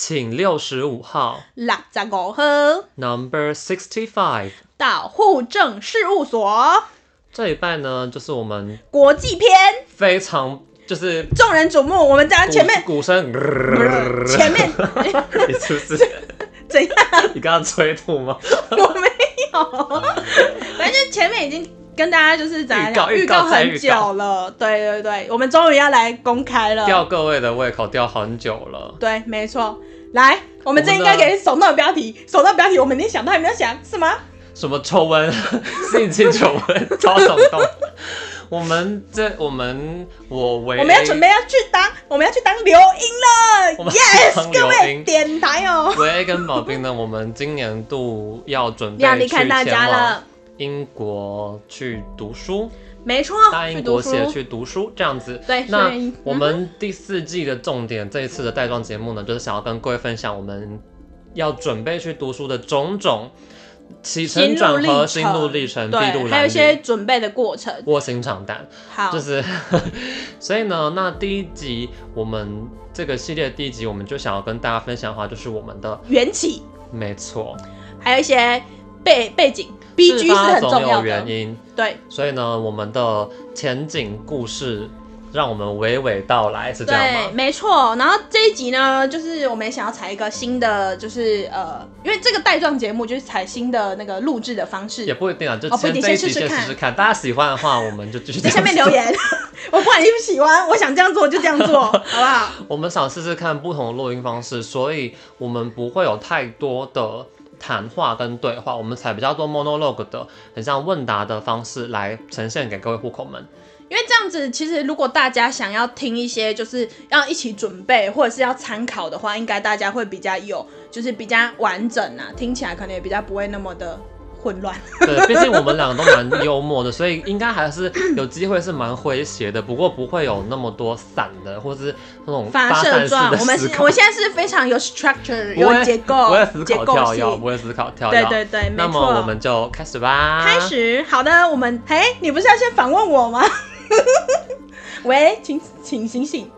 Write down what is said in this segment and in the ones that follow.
请六十五号，六十五号，Number sixty five，到户政事务所。这一半呢，就是我们国际篇，非常就是众人瞩目。我们家前面鼓声，前面 你是不是 怎样？你刚刚催吐吗？我没有，反正前面已经跟大家就是怎样讲，预告很久了。对对对，我们终于要来公开了，吊各位的胃口吊很久了。对，没错。来，我们这应该给手动的标题，手动标题我们连想都还没有想，是吗？什么丑闻？性侵丑闻？超手动。我们这，我们我为，我们要准备要去当，我们要去当流莺了。Yes，各位点台哦。维 A 跟宝冰呢，我们今年度要准备要离开大家了，英国去读书。没错，答应国写去读书这样子。对，那我们第四季的重点，嗯、这一次的带妆节目呢，就是想要跟各位分享我们要准备去读书的种种起承转合、心路历程、对，还有一些准备的过程、卧薪尝胆。好，就是，所以呢，那第一集我们这个系列第一集，我们就想要跟大家分享的话，就是我们的缘起。没错，还有一些背背景。B G 是很重要的原因，对，所以呢，我们的前景故事让我们娓娓道来，是这样吗？对，没错。然后这一集呢，就是我们也想要采一个新的，就是呃，因为这个带状节目就是采新的那个录制的方式，也不一定啊，就先这一集先试试看，大家喜欢的话，我们就继续 在下面留言。我不管你不喜欢，我想这样做就这样做，好不好？我们想试试看不同的录音方式，所以我们不会有太多的。谈话跟对话，我们采比较多 monologue 的，很像问答的方式来呈现给各位户口们。因为这样子，其实如果大家想要听一些，就是要一起准备或者是要参考的话，应该大家会比较有，就是比较完整啊，听起来可能也比较不会那么的。混乱，对，毕竟我们两个都蛮幽默的，所以应该还是有机会是蛮诙谐的。不过不会有那么多散的，或是那种发射状。我们我现在是非常有 structure，有结构，不会思考跳跃，不会思考跳跃。对对对，那么我们就开始吧。开始，好的，我们嘿，你不是要先访问我吗？喂，请请醒醒，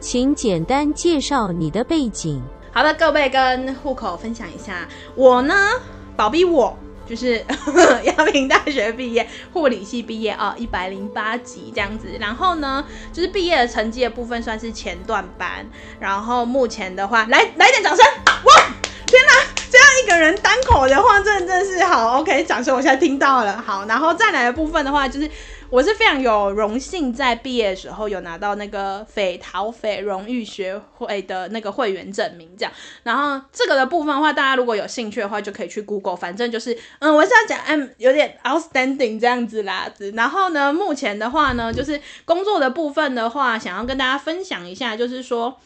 请简单介绍你的背景。好的，各位跟户口分享一下，我呢，宝比我就是 阳明大学毕业，护理系毕业啊，一百零八级这样子。然后呢，就是毕业的成绩的部分算是前段班。然后目前的话，来来点掌声！哇，天哪，这样一个人单口的话，真的真是好 OK，掌声我现在听到了。好，然后再来的部分的话，就是。我是非常有荣幸在毕业的时候有拿到那个斐陶斐荣誉学会的那个会员证明，这样。然后这个的部分的话，大家如果有兴趣的话，就可以去 Google。反正就是，嗯，我是要讲，嗯，有点 outstanding 这样子啦。然后呢，目前的话呢，就是工作的部分的话，想要跟大家分享一下，就是说。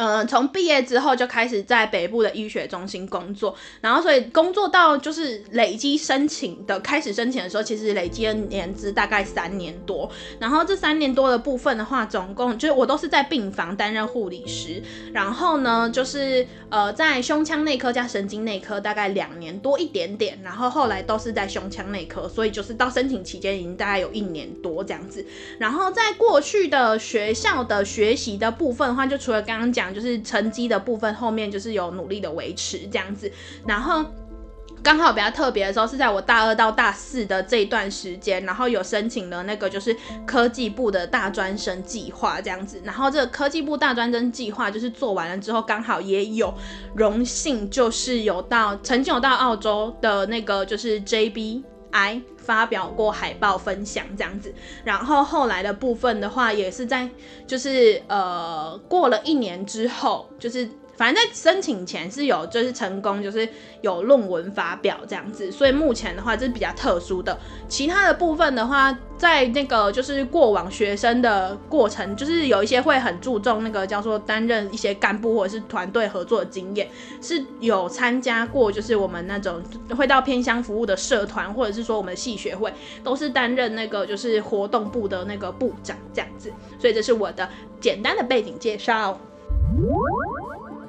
嗯，从毕业之后就开始在北部的医学中心工作，然后所以工作到就是累积申请的开始申请的时候，其实累积的年资大概三年多。然后这三年多的部分的话，总共就是我都是在病房担任护理师，然后呢就是呃在胸腔内科加神经内科大概两年多一点点，然后后来都是在胸腔内科，所以就是到申请期间已经大概有一年多这样子。然后在过去的学校的学习的部分的话，就除了刚刚讲。就是成绩的部分，后面就是有努力的维持这样子，然后刚好比较特别的时候是在我大二到大四的这一段时间，然后有申请了那个就是科技部的大专生计划这样子，然后这个科技部大专生计划就是做完了之后，刚好也有荣幸就是有到曾经有到澳洲的那个就是 JB I。发表过海报分享这样子，然后后来的部分的话，也是在就是呃过了一年之后，就是。反正在申请前是有，就是成功，就是有论文发表这样子，所以目前的话这是比较特殊的。其他的部分的话，在那个就是过往学生的过程，就是有一些会很注重那个叫做担任一些干部或者是团队合作的经验，是有参加过，就是我们那种会到偏乡服务的社团，或者是说我们的系学会，都是担任那个就是活动部的那个部长这样子。所以这是我的简单的背景介绍。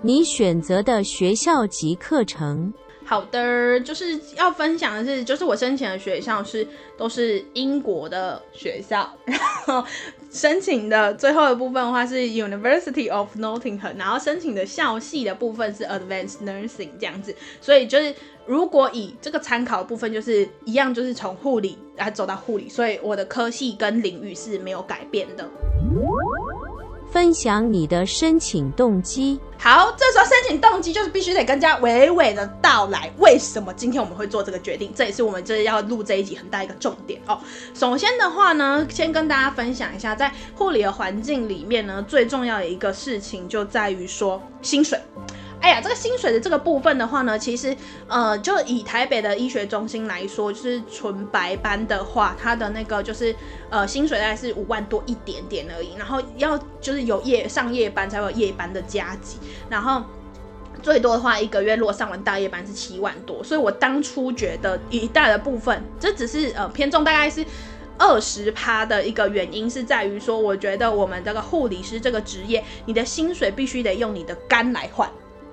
你选择的学校及课程。好的，就是要分享的是，就是我申请的学校是都是英国的学校，然后申请的最后的部分的话是 University of Nottingham，然后申请的校系的部分是 Advanced Nursing 这样子，所以就是如果以这个参考的部分就是一样，就是从护理来走到护理，所以我的科系跟领域是没有改变的。分享你的申请动机。好，这时候申请动机就是必须得更加娓娓的道来，为什么今天我们会做这个决定？这也是我们这要录这一集很大一个重点哦。首先的话呢，先跟大家分享一下，在护理的环境里面呢，最重要的一个事情就在于说薪水。哎呀，这个薪水的这个部分的话呢，其实呃，就以台北的医学中心来说，就是纯白班的话，它的那个就是呃薪水大概是五万多一点点而已，然后要就是有夜上夜班才会有夜班的加急，然后最多的话一个月如果上完大夜班是七万多，所以我当初觉得一大的部分，这只是呃偏重大概是二十趴的一个原因是在于说，我觉得我们这个护理师这个职业，你的薪水必须得用你的肝来换。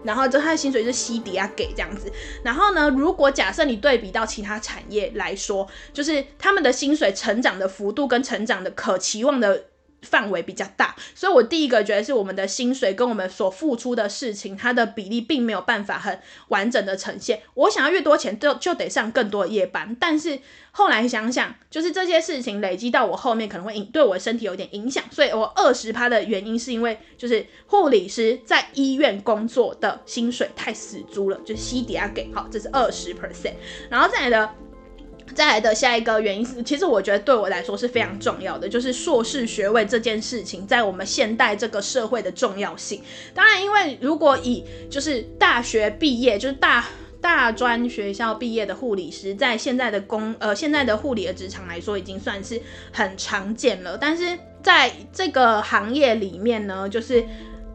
然后就他的薪水是西底啊给这样子，然后呢，如果假设你对比到其他产业来说，就是他们的薪水成长的幅度跟成长的可期望的范围比较大，所以我第一个觉得是我们的薪水跟我们所付出的事情，它的比例并没有办法很完整的呈现。我想要越多钱，就就得上更多夜班，但是。后来想想，就是这些事情累积到我后面可能会影对我身体有点影响，所以我二十趴的原因是因为就是护理师在医院工作的薪水太死猪了，就西底下给好，这是二十 percent，然后再来的再来的下一个原因是，其实我觉得对我来说是非常重要的，就是硕士学位这件事情在我们现代这个社会的重要性。当然，因为如果以就是大学毕业就是大。大专学校毕业的护理师，在现在的工呃现在的护理的职场来说，已经算是很常见了。但是在这个行业里面呢，就是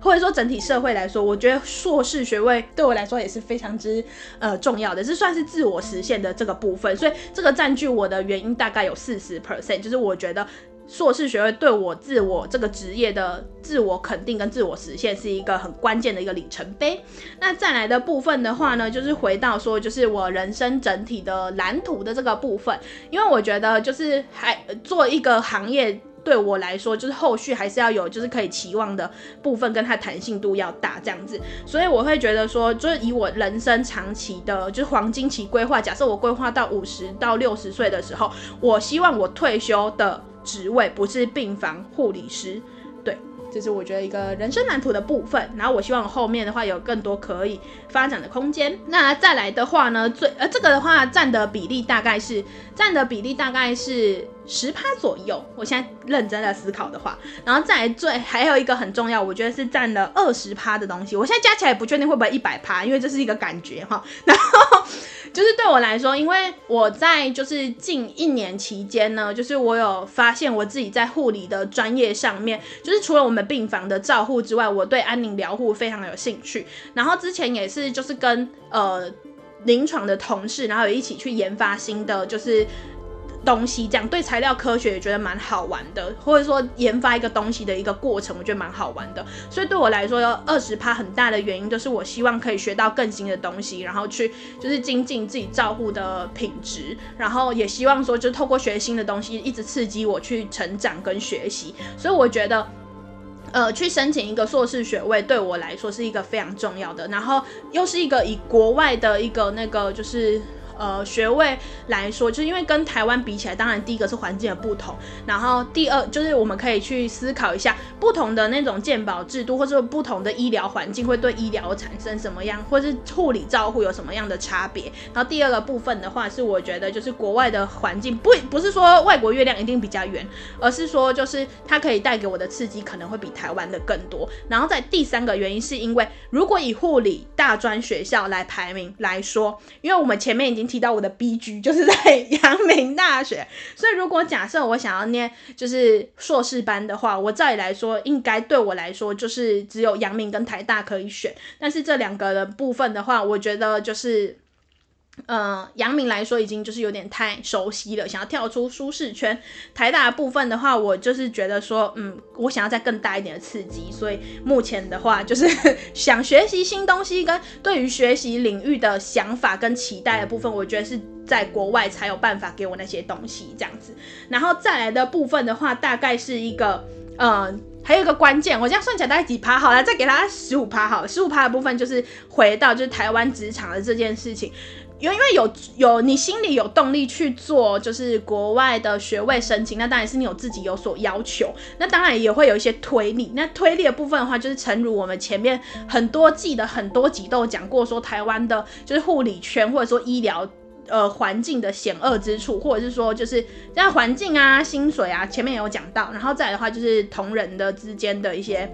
或者说整体社会来说，我觉得硕士学位对我来说也是非常之呃重要的，这算是自我实现的这个部分。所以这个占据我的原因大概有四十 percent，就是我觉得。硕士学位对我自我这个职业的自我肯定跟自我实现是一个很关键的一个里程碑。那再来的部分的话呢，就是回到说，就是我人生整体的蓝图的这个部分，因为我觉得就是还做一个行业对我来说，就是后续还是要有就是可以期望的部分，跟它弹性度要大这样子。所以我会觉得说，就是以我人生长期的，就是黄金期规划，假设我规划到五十到六十岁的时候，我希望我退休的。职位不是病房护理师，对，这是我觉得一个人生蓝图的部分。然后我希望后面的话有更多可以发展的空间。那再来的话呢，最呃这个的话占的比例大概是占的比例大概是十趴左右。我现在认真的思考的话，然后再来最还有一个很重要，我觉得是占了二十趴的东西。我现在加起来不确定会不会一百趴，因为这是一个感觉哈。然后。就是对我来说，因为我在就是近一年期间呢，就是我有发现我自己在护理的专业上面，就是除了我们病房的照护之外，我对安宁疗护非常有兴趣。然后之前也是就是跟呃临床的同事，然后有一起去研发新的就是。东西这样对材料科学也觉得蛮好玩的，或者说研发一个东西的一个过程，我觉得蛮好玩的。所以对我来说，二十趴很大的原因就是我希望可以学到更新的东西，然后去就是精进自己照护的品质，然后也希望说就透过学新的东西，一直刺激我去成长跟学习。所以我觉得，呃，去申请一个硕士学位对我来说是一个非常重要的，然后又是一个以国外的一个那个就是。呃，学位来说，就是因为跟台湾比起来，当然第一个是环境的不同，然后第二就是我们可以去思考一下不同的那种健保制度，或者不同的医疗环境会对医疗产生什么样，或是护理照护有什么样的差别。然后第二个部分的话，是我觉得就是国外的环境不不是说外国月亮一定比较圆，而是说就是它可以带给我的刺激可能会比台湾的更多。然后在第三个原因是因为如果以护理大专学校来排名来说，因为我们前面已经。提到我的 BG 就是在阳明大学，所以如果假设我想要念就是硕士班的话，我照理来说应该对我来说就是只有阳明跟台大可以选，但是这两个的部分的话，我觉得就是。呃，杨明来说已经就是有点太熟悉了，想要跳出舒适圈。台大的部分的话，我就是觉得说，嗯，我想要再更大一点的刺激，所以目前的话就是想学习新东西，跟对于学习领域的想法跟期待的部分，我觉得是在国外才有办法给我那些东西这样子。然后再来的部分的话，大概是一个，呃，还有一个关键，我这样算起来大概几趴好了，再给他十五趴好了，十五趴的部分就是回到就是台湾职场的这件事情。有因为有有你心里有动力去做，就是国外的学位申请，那当然是你有自己有所要求，那当然也会有一些推力。那推力的部分的话，就是诚如我们前面很多季的很多集都有讲过，说台湾的就是护理圈或者说医疗呃环境的险恶之处，或者是说就是这样环境啊、薪水啊，前面也有讲到。然后再来的话，就是同仁的之间的一些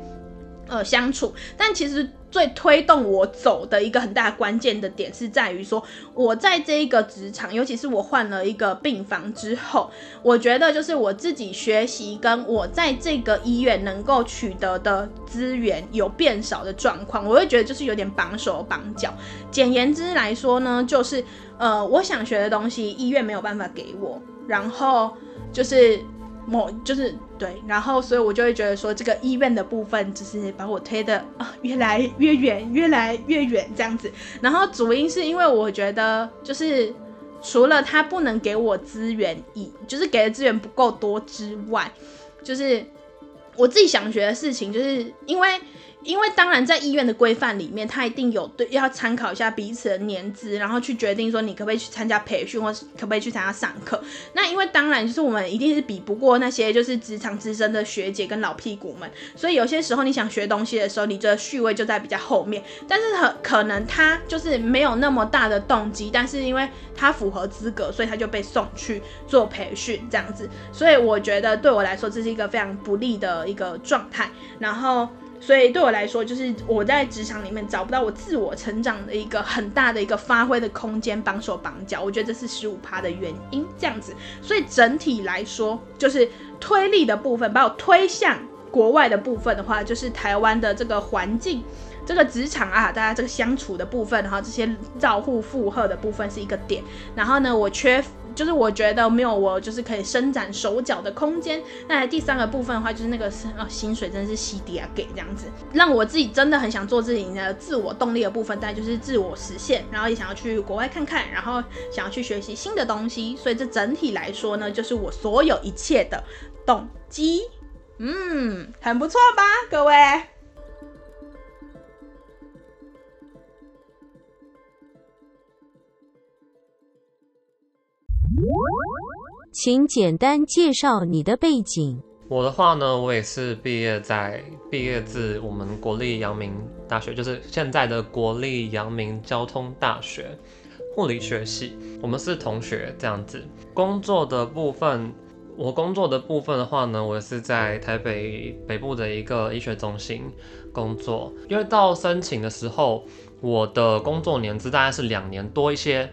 呃相处，但其实。最推动我走的一个很大关键的点是在于说，我在这一个职场，尤其是我换了一个病房之后，我觉得就是我自己学习跟我在这个医院能够取得的资源有变少的状况，我会觉得就是有点绑手绑脚。简言之来说呢，就是呃，我想学的东西医院没有办法给我，然后就是。某就是对，然后所以我就会觉得说，这个医院的部分就是把我推的啊越来越远，越来越远这样子。然后主因是因为我觉得，就是除了他不能给我资源以，就是给的资源不够多之外，就是我自己想学的事情，就是因为。因为当然，在医院的规范里面，他一定有对要参考一下彼此的年资，然后去决定说你可不可以去参加培训，或是可不可以去参加上课。那因为当然就是我们一定是比不过那些就是职场资深的学姐跟老屁股们，所以有些时候你想学东西的时候，你这序位就在比较后面。但是很可能他就是没有那么大的动机，但是因为他符合资格，所以他就被送去做培训这样子。所以我觉得对我来说这是一个非常不利的一个状态。然后。所以对我来说，就是我在职场里面找不到我自我成长的一个很大的一个发挥的空间，绑手绑脚。我觉得这是十五趴的原因，这样子。所以整体来说，就是推力的部分，把我推向国外的部分的话，就是台湾的这个环境，这个职场啊，大家这个相处的部分，然后这些照护负荷的部分是一个点。然后呢，我缺。就是我觉得没有我就是可以伸展手脚的空间。那第三个部分的话，就是那个哦，薪水真的是西迪亚给这样子，让我自己真的很想做自己的自我动力的部分，但就是自我实现，然后也想要去国外看看，然后想要去学习新的东西。所以这整体来说呢，就是我所有一切的动机。嗯，很不错吧，各位。请简单介绍你的背景。我的话呢，我也是毕业在毕业自我们国立阳明大学，就是现在的国立阳明交通大学护理学系。我们是同学这样子。工作的部分，我工作的部分的话呢，我是在台北北部的一个医学中心工作。因为到申请的时候，我的工作年资大概是两年多一些。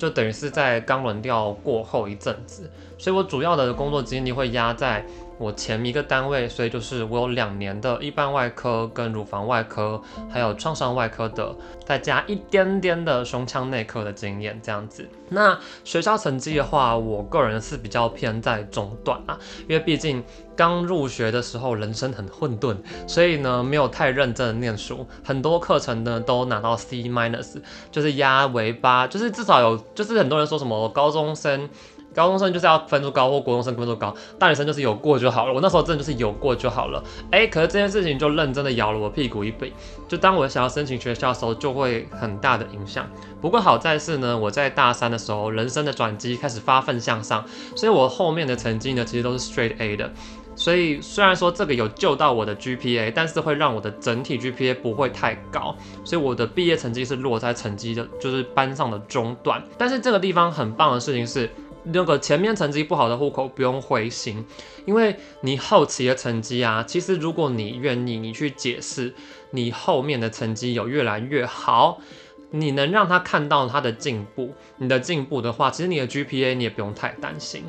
就等于是在刚轮调过后一阵子，所以我主要的工作精力会压在我前一个单位，所以就是我有两年的一般外科跟乳房外科，还有创伤外科的，再加一点点的胸腔内科的经验这样子。那学校成绩的话，我个人是比较偏在中段啊，因为毕竟刚入学的时候人生很混沌，所以呢没有太认真的念书，很多课程呢都拿到 C minus，就是压为八，就是至少有，就是很多人说什么高中生。高中生就是要分数高，或国中生分数高，大学生就是有过就好了。我那时候真的就是有过就好了。哎、可是这件事情就认真的咬了我屁股一笔。就当我想要申请学校的时候，就会很大的影响。不过好在是呢，我在大三的时候，人生的转机开始发奋向上，所以我后面的成绩呢，其实都是 straight A 的。所以虽然说这个有救到我的 GPA，但是会让我的整体 GPA 不会太高。所以我的毕业成绩是落在成绩的，就是班上的中段。但是这个地方很棒的事情是。那个前面成绩不好的户口不用灰心，因为你后期的成绩啊，其实如果你愿意，你去解释你后面的成绩有越来越好，你能让他看到他的进步，你的进步的话，其实你的 GPA 你也不用太担心。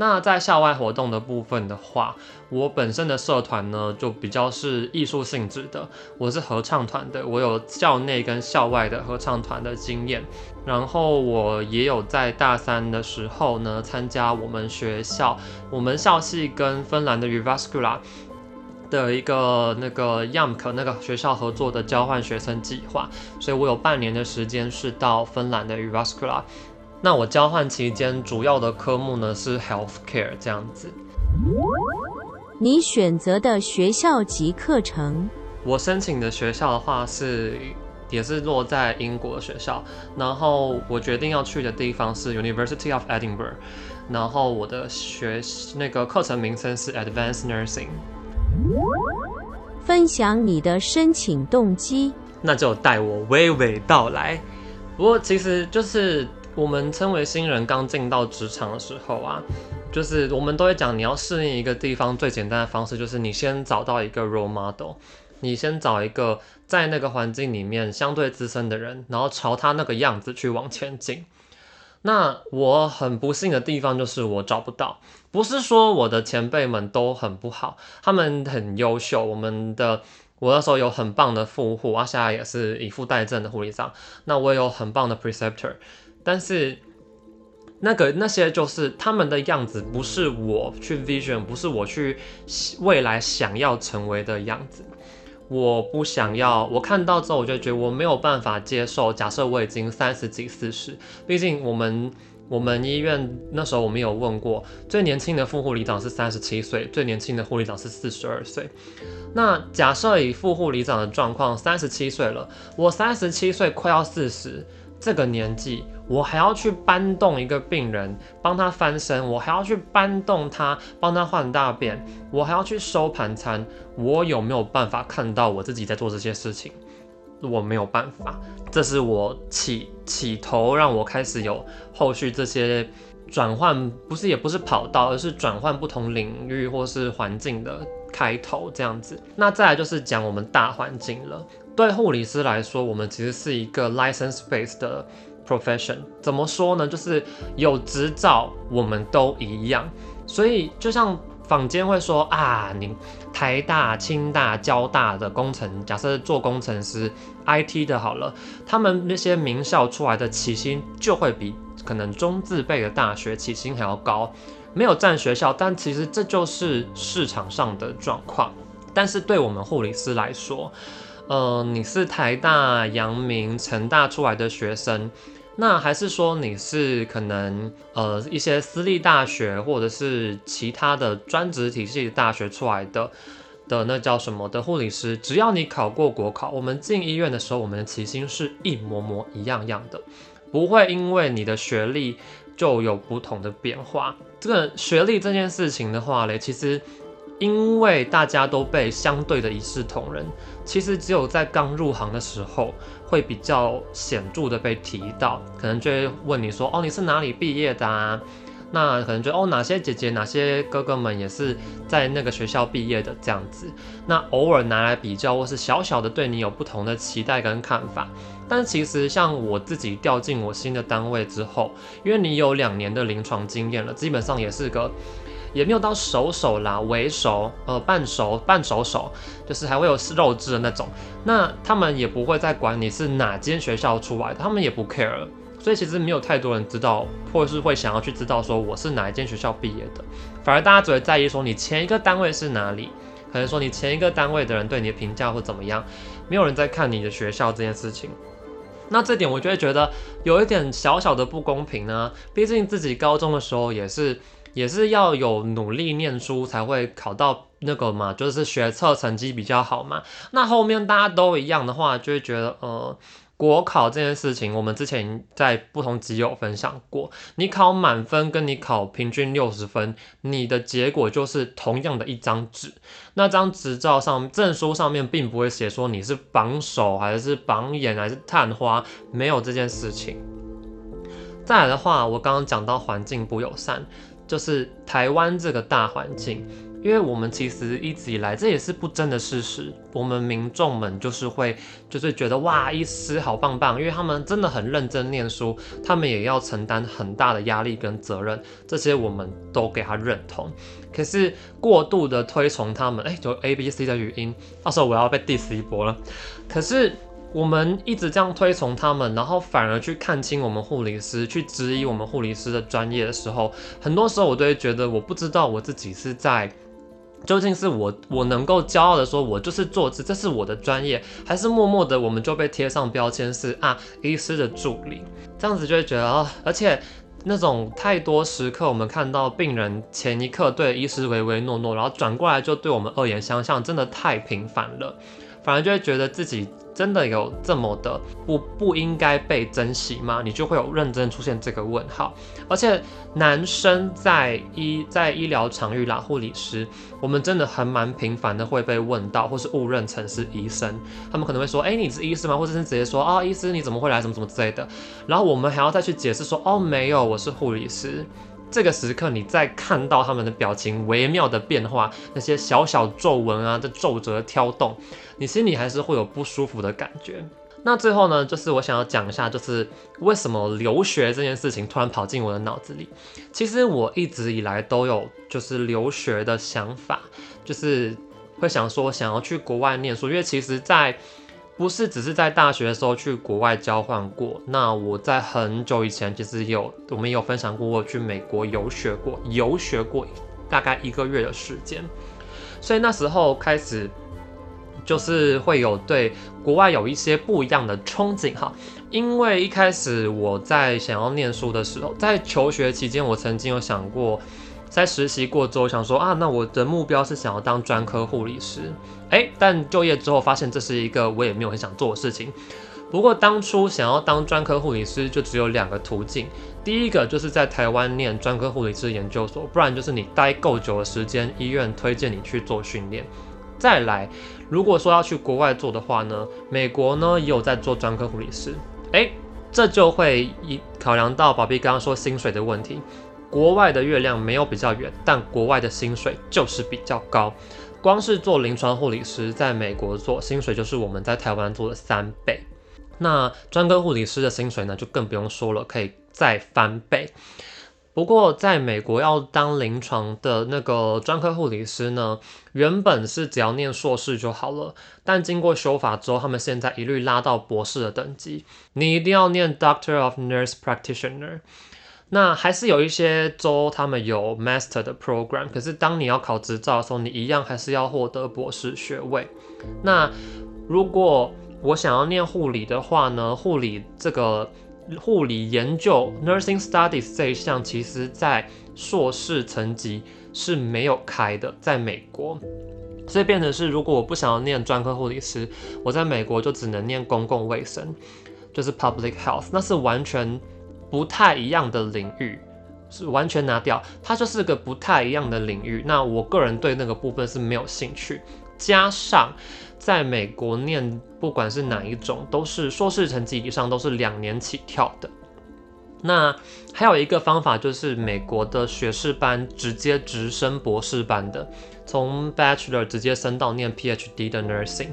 那在校外活动的部分的话，我本身的社团呢就比较是艺术性质的，我是合唱团的，我有校内跟校外的合唱团的经验，然后我也有在大三的时候呢参加我们学校我们校系跟芬兰的 Jyväskylä 的一个那个 YAMK 那个学校合作的交换学生计划，所以我有半年的时间是到芬兰的 Jyväskylä 那我交换期间主要的科目呢是 healthcare 这样子。你选择的学校及课程？我申请的学校的话是也是落在英国的学校，然后我决定要去的地方是 University of Edinburgh，然后我的学那个课程名称是 Advanced Nursing。分享你的申请动机，那就带我娓娓道来。不过其实就是我们称为新人刚进到职场的时候啊。就是我们都会讲，你要适应一个地方最简单的方式，就是你先找到一个 role model，你先找一个在那个环境里面相对资深的人，然后朝他那个样子去往前进。那我很不幸的地方就是我找不到，不是说我的前辈们都很不好，他们很优秀。我们的我那时候有很棒的副护，啊，现在也是以副代证的护理长。那我也有很棒的 preceptor，但是。那个那些就是他们的样子，不是我去 vision，不是我去未来想要成为的样子。我不想要，我看到之后我就觉得我没有办法接受。假设我已经三十几、四十，毕竟我们我们医院那时候我们有问过，最年轻的副护理长是三十七岁，最年轻的护理长是四十二岁。那假设以副护理长的状况，三十七岁了，我三十七岁快要四十。这个年纪，我还要去搬动一个病人，帮他翻身，我还要去搬动他，帮他换大便，我还要去收盘餐，我有没有办法看到我自己在做这些事情？我没有办法，这是我起起头让我开始有后续这些转换，不是也不是跑道，而是转换不同领域或是环境的开头这样子。那再来就是讲我们大环境了。对护理师来说，我们其实是一个 license-based 的 profession。怎么说呢？就是有执照，我们都一样。所以就像坊间会说啊，你台大、清大、交大的工程，假设做工程师、IT 的好了，他们那些名校出来的起薪就会比可能中字辈的大学起薪还要高。没有占学校，但其实这就是市场上的状况。但是对我们护理师来说，呃，你是台大、阳明、成大出来的学生，那还是说你是可能呃一些私立大学或者是其他的专职体系的大学出来的的那叫什么的护理师？只要你考过国考，我们进医院的时候，我们的起薪是一模模一样样的，不会因为你的学历就有不同的变化。这个学历这件事情的话嘞，其实。因为大家都被相对的一视同仁，其实只有在刚入行的时候会比较显著的被提到，可能就会问你说：“哦，你是哪里毕业的啊？”那可能就哦，哪些姐姐、哪些哥哥们也是在那个学校毕业的这样子。那偶尔拿来比较，或是小小的对你有不同的期待跟看法。但其实像我自己调进我新的单位之后，因为你有两年的临床经验了，基本上也是个。也没有到熟手啦，微熟，呃，半熟，半熟熟，就是还会有肉质的那种。那他们也不会再管你是哪间学校出来的，他们也不 care。所以其实没有太多人知道，或者是会想要去知道说我是哪一间学校毕业的。反而大家只会在意说你前一个单位是哪里，可能说你前一个单位的人对你的评价或怎么样，没有人在看你的学校这件事情。那这点我就会觉得有一点小小的不公平呢。毕竟自己高中的时候也是。也是要有努力念书才会考到那个嘛，就是学测成绩比较好嘛。那后面大家都一样的话，就会觉得呃，国考这件事情，我们之前在不同集有分享过。你考满分跟你考平均六十分，你的结果就是同样的一张纸。那张执照上证书上面并不会写说你是榜首还是榜眼还是探花，没有这件事情。再来的话，我刚刚讲到环境不友善。就是台湾这个大环境，因为我们其实一直以来，这也是不争的事实。我们民众们就是会，就是觉得哇，医师好棒棒，因为他们真的很认真念书，他们也要承担很大的压力跟责任，这些我们都给他认同。可是过度的推崇他们，哎，就 A B C 的语音，到时候我要被 diss 一波了。可是。我们一直这样推崇他们，然后反而去看清我们护理师，去质疑我们护理师的专业的时候，很多时候我都会觉得，我不知道我自己是在究竟是我我能够骄傲的说，我就是做这，这是我的专业，还是默默的我们就被贴上标签是啊医师的助理，这样子就会觉得啊，而且那种太多时刻，我们看到病人前一刻对医师唯唯诺诺，然后转过来就对我们恶言相向，真的太频繁了，反而就会觉得自己。真的有这么的不不应该被珍惜吗？你就会有认真出现这个问号。而且男生在医在医疗场域啦，护理师，我们真的还蛮频繁的会被问到，或是误认成是医生。他们可能会说：“哎，你是医师吗？”或者是直接说：“啊，医师你怎么会来？怎么怎么之类的。”然后我们还要再去解释说：“哦，没有，我是护理师。”这个时刻，你再看到他们的表情微妙的变化，那些小小皱纹啊，这皱褶挑动，你心里还是会有不舒服的感觉。那最后呢，就是我想要讲一下，就是为什么留学这件事情突然跑进我的脑子里。其实我一直以来都有就是留学的想法，就是会想说想要去国外念书，因为其实，在不是只是在大学的时候去国外交换过。那我在很久以前其实有，我们有分享过，我去美国游学过，游学过大概一个月的时间。所以那时候开始就是会有对国外有一些不一样的憧憬哈。因为一开始我在想要念书的时候，在求学期间，我曾经有想过。在实习过之后，想说啊，那我的目标是想要当专科护理师，哎，但就业之后发现这是一个我也没有很想做的事情。不过当初想要当专科护理师，就只有两个途径，第一个就是在台湾念专科护理师研究所，不然就是你待够久的时间，医院推荐你去做训练。再来，如果说要去国外做的话呢，美国呢也有在做专科护理师，哎，这就会一考量到宝贝刚刚说薪水的问题。国外的月亮没有比较圆，但国外的薪水就是比较高。光是做临床护理师，在美国做薪水就是我们在台湾做的三倍。那专科护理师的薪水呢，就更不用说了，可以再翻倍。不过在美国要当临床的那个专科护理师呢，原本是只要念硕士就好了，但经过修法之后，他们现在一律拉到博士的等级，你一定要念 Doctor of Nurse Practitioner。那还是有一些州他们有 master 的 program，可是当你要考执照的时候，你一样还是要获得博士学位。那如果我想要念护理的话呢，护理这个护理研究 nursing studies 这一项，其实在硕士层级是没有开的，在美国，所以变成是如果我不想要念专科护理师，我在美国就只能念公共卫生，就是 public health，那是完全。不太一样的领域是完全拿掉，它就是个不太一样的领域。那我个人对那个部分是没有兴趣。加上在美国念，不管是哪一种，都是硕士成绩以上都是两年起跳的。那还有一个方法就是美国的学士班直接直升博士班的，从 Bachelor 直接升到念 PhD 的 Nursing。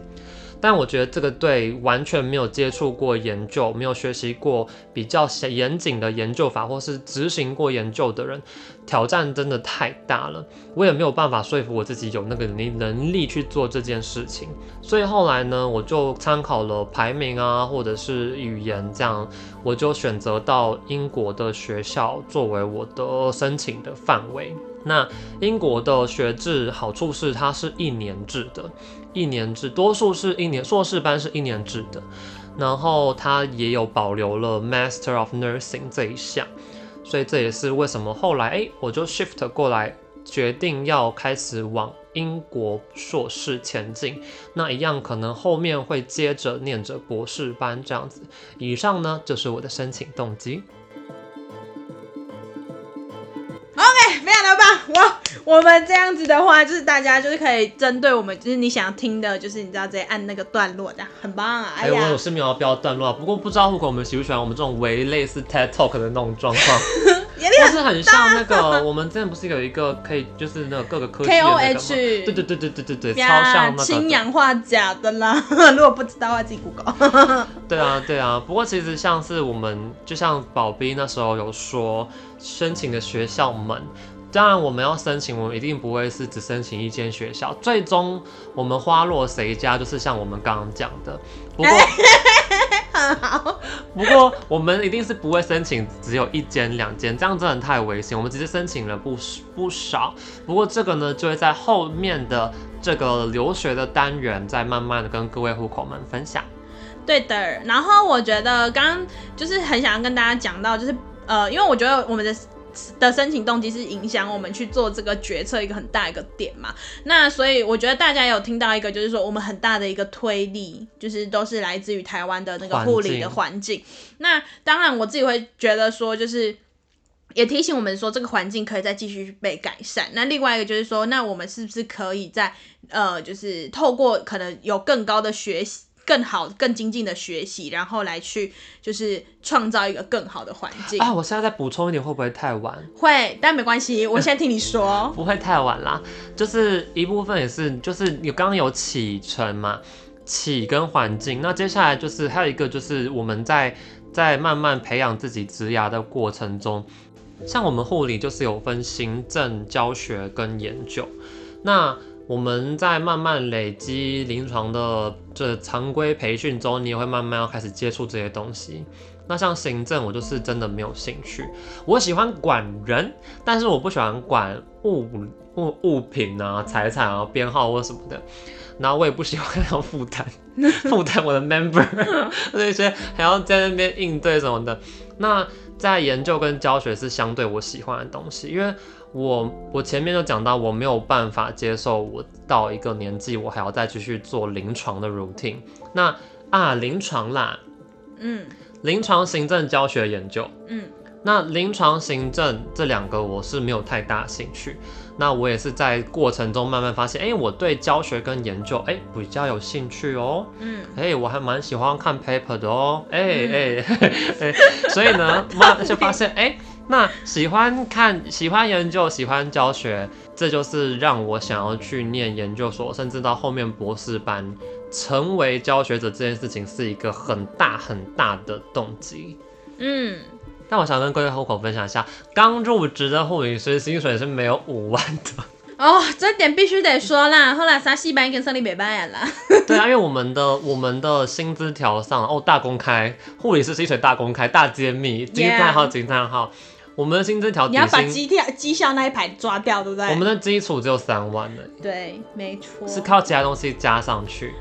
但我觉得这个对完全没有接触过研究、没有学习过比较严谨的研究法，或是执行过研究的人，挑战真的太大了。我也没有办法说服我自己有那个能能力去做这件事情。所以后来呢，我就参考了排名啊，或者是语言这样，我就选择到英国的学校作为我的申请的范围。那英国的学制好处是它是一年制的。一年制，多数是一年，硕士班是一年制的，然后他也有保留了 Master of Nursing 这一项，所以这也是为什么后来诶，我就 shift 过来，决定要开始往英国硕士前进。那一样可能后面会接着念着博士班这样子。以上呢就是我的申请动机。我们这样子的话，就是大家就是可以针对我们，就是你想听的，就是你知道直接按那个段落，这样很棒啊！哎呀，欸、我是没有要标段落，不过不知道户口我们喜不喜欢我们这种为类似 TED Talk 的那种状况，但是很像那个 我们之前不是有一个可以就是那个各个科技 KOH，对对对对对对对，超像那个氢氧化钾的啦，如果不知道的话自己 Google。对啊对啊，不过其实像是我们就像宝贝那时候有说申请的学校们。当然，我们要申请，我们一定不会是只申请一间学校。最终，我们花落谁家，就是像我们刚刚讲的。不过，好，不过我们一定是不会申请只有一间两间，这样真的太危险。我们直接申请了不不少，不过这个呢，就会在后面的这个留学的单元再慢慢的跟各位户口们分享。对的，然后我觉得刚刚就是很想要跟大家讲到，就是呃，因为我觉得我们的。的申请动机是影响我们去做这个决策一个很大一个点嘛？那所以我觉得大家有听到一个，就是说我们很大的一个推力，就是都是来自于台湾的那个护理的环境。那当然我自己会觉得说，就是也提醒我们说，这个环境可以再继续被改善。那另外一个就是说，那我们是不是可以在呃，就是透过可能有更高的学习。更好、更精进的学习，然后来去就是创造一个更好的环境啊！我现在再补充一点，会不会太晚？会，但没关系，我先听你说。不会太晚啦，就是一部分也是，就是你刚刚有启程嘛，启跟环境。那接下来就是还有一个，就是我们在在慢慢培养自己职涯的过程中，像我们护理就是有分行政、教学跟研究，那。我们在慢慢累积临床的这常规培训中，你也会慢慢要开始接触这些东西。那像行政，我就是真的没有兴趣。我喜欢管人，但是我不喜欢管物物物品啊、财产啊、编号或什么的。然后我也不喜欢要负担 负担我的 member 那些还要在那边应对什么的。那在研究跟教学是相对我喜欢的东西，因为。我我前面就讲到，我没有办法接受我到一个年纪，我还要再继续做临床的 routine。那啊，临床啦，嗯，临床行政教学研究，嗯，那临床行政这两个我是没有太大兴趣。那我也是在过程中慢慢发现，哎、欸，我对教学跟研究，哎、欸，比较有兴趣哦。嗯，哎、欸，我还蛮喜欢看 paper 的哦。哎哎哎，所以呢，慢慢就发现，哎、欸。那喜欢看、喜欢研究、喜欢教学，这就是让我想要去念研究所，甚至到后面博士班，成为教学者这件事情是一个很大很大的动机。嗯，但我想跟各位户口分享一下，刚入职的护理师薪水是没有五万的。哦，这点必须得说啦。后来三四班已经算你没办啦。对啊，因为我们的我们的薪资条上哦，大公开，护理师薪水大公开、大揭秘，惊叹号惊叹号。我们的薪资条，你要把绩效绩效那一排抓掉，对不对？我们的基础只有三万呢，对，没错，是靠其他东西加上去。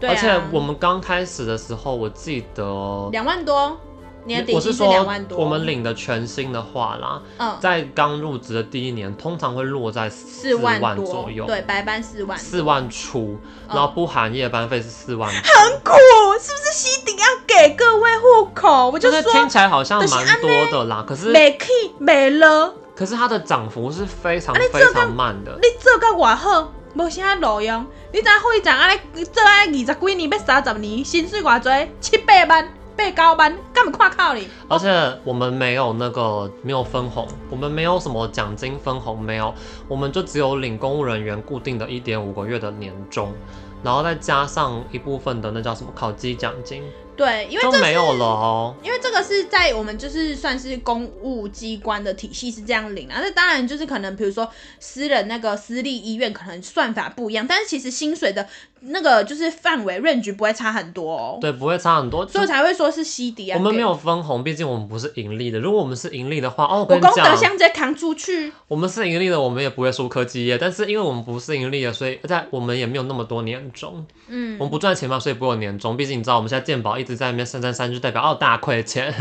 对啊，而且我们刚开始的时候，我记得两万多。你的底我是说，我们领的全新的话啦，嗯，在刚入职的第一年，通常会落在四万左右，对，白班四万，四万出，然后不含夜班费是四万，很苦，是不是？西顶要给各位户口，我就说听起来好像蛮多的啦，可是没 key 没了，可是它的涨幅是非常非常慢的。你做个外好，无啥路用。你知护士长啊，你做安二十几年，要三十年，薪水偌济，七八万。被高班根本跨靠你，而且我们没有那个没有分红，我们没有什么奖金分红，没有，我们就只有领公务人员固定的一点五个月的年终，然后再加上一部分的那叫什么考绩奖金。对，因为这都没有了哦。因为这个是在我们就是算是公务机关的体系是这样领啊。那当然就是可能比如说私人那个私立医院可能算法不一样，但是其实薪水的那个就是范围 range 不会差很多哦。对，不会差很多，所以才会说是 C D 啊。我们没有分红，毕竟我们不是盈利的。如果我们是盈利的话，哦，我功德箱直接扛出去。我们是盈利的，我们也不会输科技业。但是因为我们不是盈利的，所以在我们也没有那么多年终。嗯，我们不赚钱嘛，所以不会有年终。毕竟你知道，我们现在健保一直在那边三三三。就代表哦大亏钱，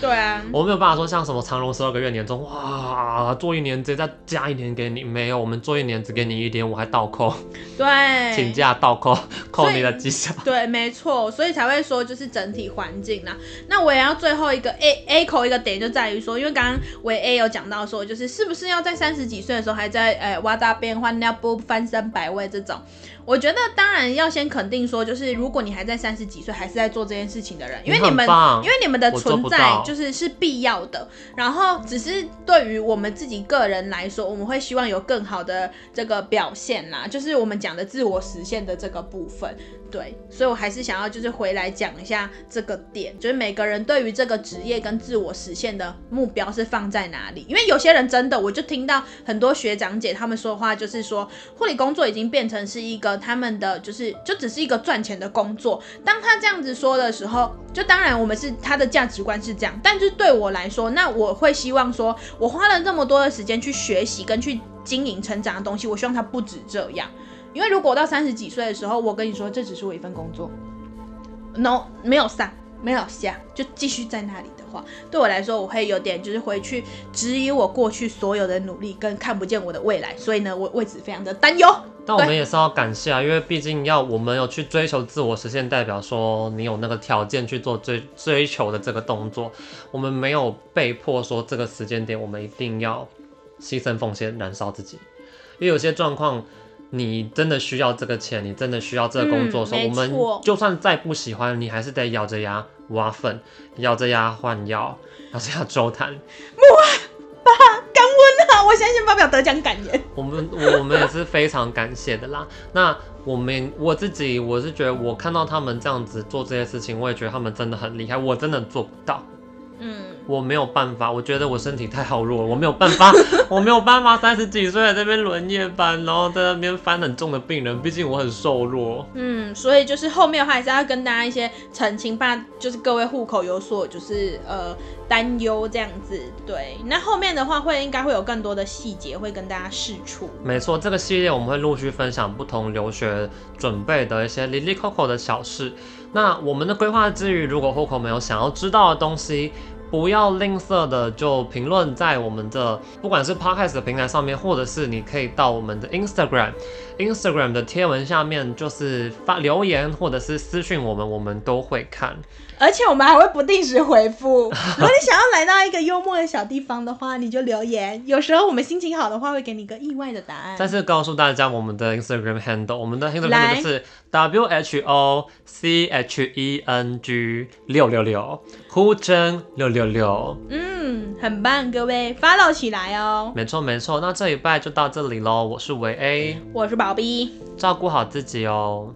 对啊，我没有办法说像什么长隆十二个月年终，哇，做一年直接再加一年给你，没有，我们做一年只给你一点我，还倒扣，对，请假倒扣，扣你的绩效，对，没错，所以才会说就是整体环境啦。那我也要最后一个 A A 口一个点就在于说，因为刚刚我 A 有讲到说，就是是不是要在三十几岁的时候还在呃挖大便换尿布翻身百位这种。我觉得当然要先肯定说，就是如果你还在三十几岁还是在做这件事情的人，因为你们因为你们的存在就是是必要的。然后只是对于我们自己个人来说，我们会希望有更好的这个表现啦，就是我们讲的自我实现的这这个部分。对，所以我还是想要就是回来讲一下这个点，就是每个人对于这个职业跟自我实现的目标是放在哪里？因为有些人真的，我就听到很多学长姐他们说的话，就是说护理工作已经变成是一个。他们的就是就只是一个赚钱的工作。当他这样子说的时候，就当然我们是他的价值观是这样，但是对我来说，那我会希望说，我花了这么多的时间去学习跟去经营成长的东西，我希望他不止这样。因为如果到三十几岁的时候，我跟你说这只是我一份工作，no 没有上没有下，就继续在那里的话，对我来说我会有点就是回去质疑我过去所有的努力跟看不见我的未来，所以呢，我为此非常的担忧。但我们也是要感谢啊，因为毕竟要我们有去追求自我实现，代表说你有那个条件去做追追求的这个动作，我们没有被迫说这个时间点我们一定要牺牲奉献燃烧自己，因为有些状况。你真的需要这个钱，你真的需要这个工作的时候，嗯、我们就算再不喜欢，你还是得咬着牙挖粪，咬着牙换药，咬着牙周谈。哇，爸，感恩啊！我相信发表得奖感言。我们我们也是非常感谢的啦。那我们我自己我是觉得，我看到他们这样子做这些事情，我也觉得他们真的很厉害，我真的做不到。嗯。我没有办法，我觉得我身体太好弱了，我没有办法，我没有办法三十几岁在这边轮夜班，然后在那边翻很重的病人，毕竟我很瘦弱。嗯，所以就是后面的话还是要跟大家一些澄清，吧就是各位户口有所就是呃担忧这样子。对，那后面的话会应该会有更多的细节会跟大家释出。没错，这个系列我们会陆续分享不同留学准备的一些 Lily Coco 的小事。那我们的规划之余，如果户口没有想要知道的东西，不要吝啬的就评论在我们的不管是 Podcast 的平台上面，或者是你可以到我们的 Instagram，Instagram 的贴文下面就是发留言或者是私讯我们，我们都会看。而且我们还会不定时回复。如果你想要来到一个幽默的小地方的话，你就留言。有时候我们心情好的话，会给你一个意外的答案。再次告诉大家我们的 Instagram handle，我们的 Instagram handle 就是 W H O C H E N G 六六六，呼真六六六。嗯，很棒，各位 follow 起来哦。没错没错，那这一拜就到这里喽。我是维 A，我是宝 B，照顾好自己哦。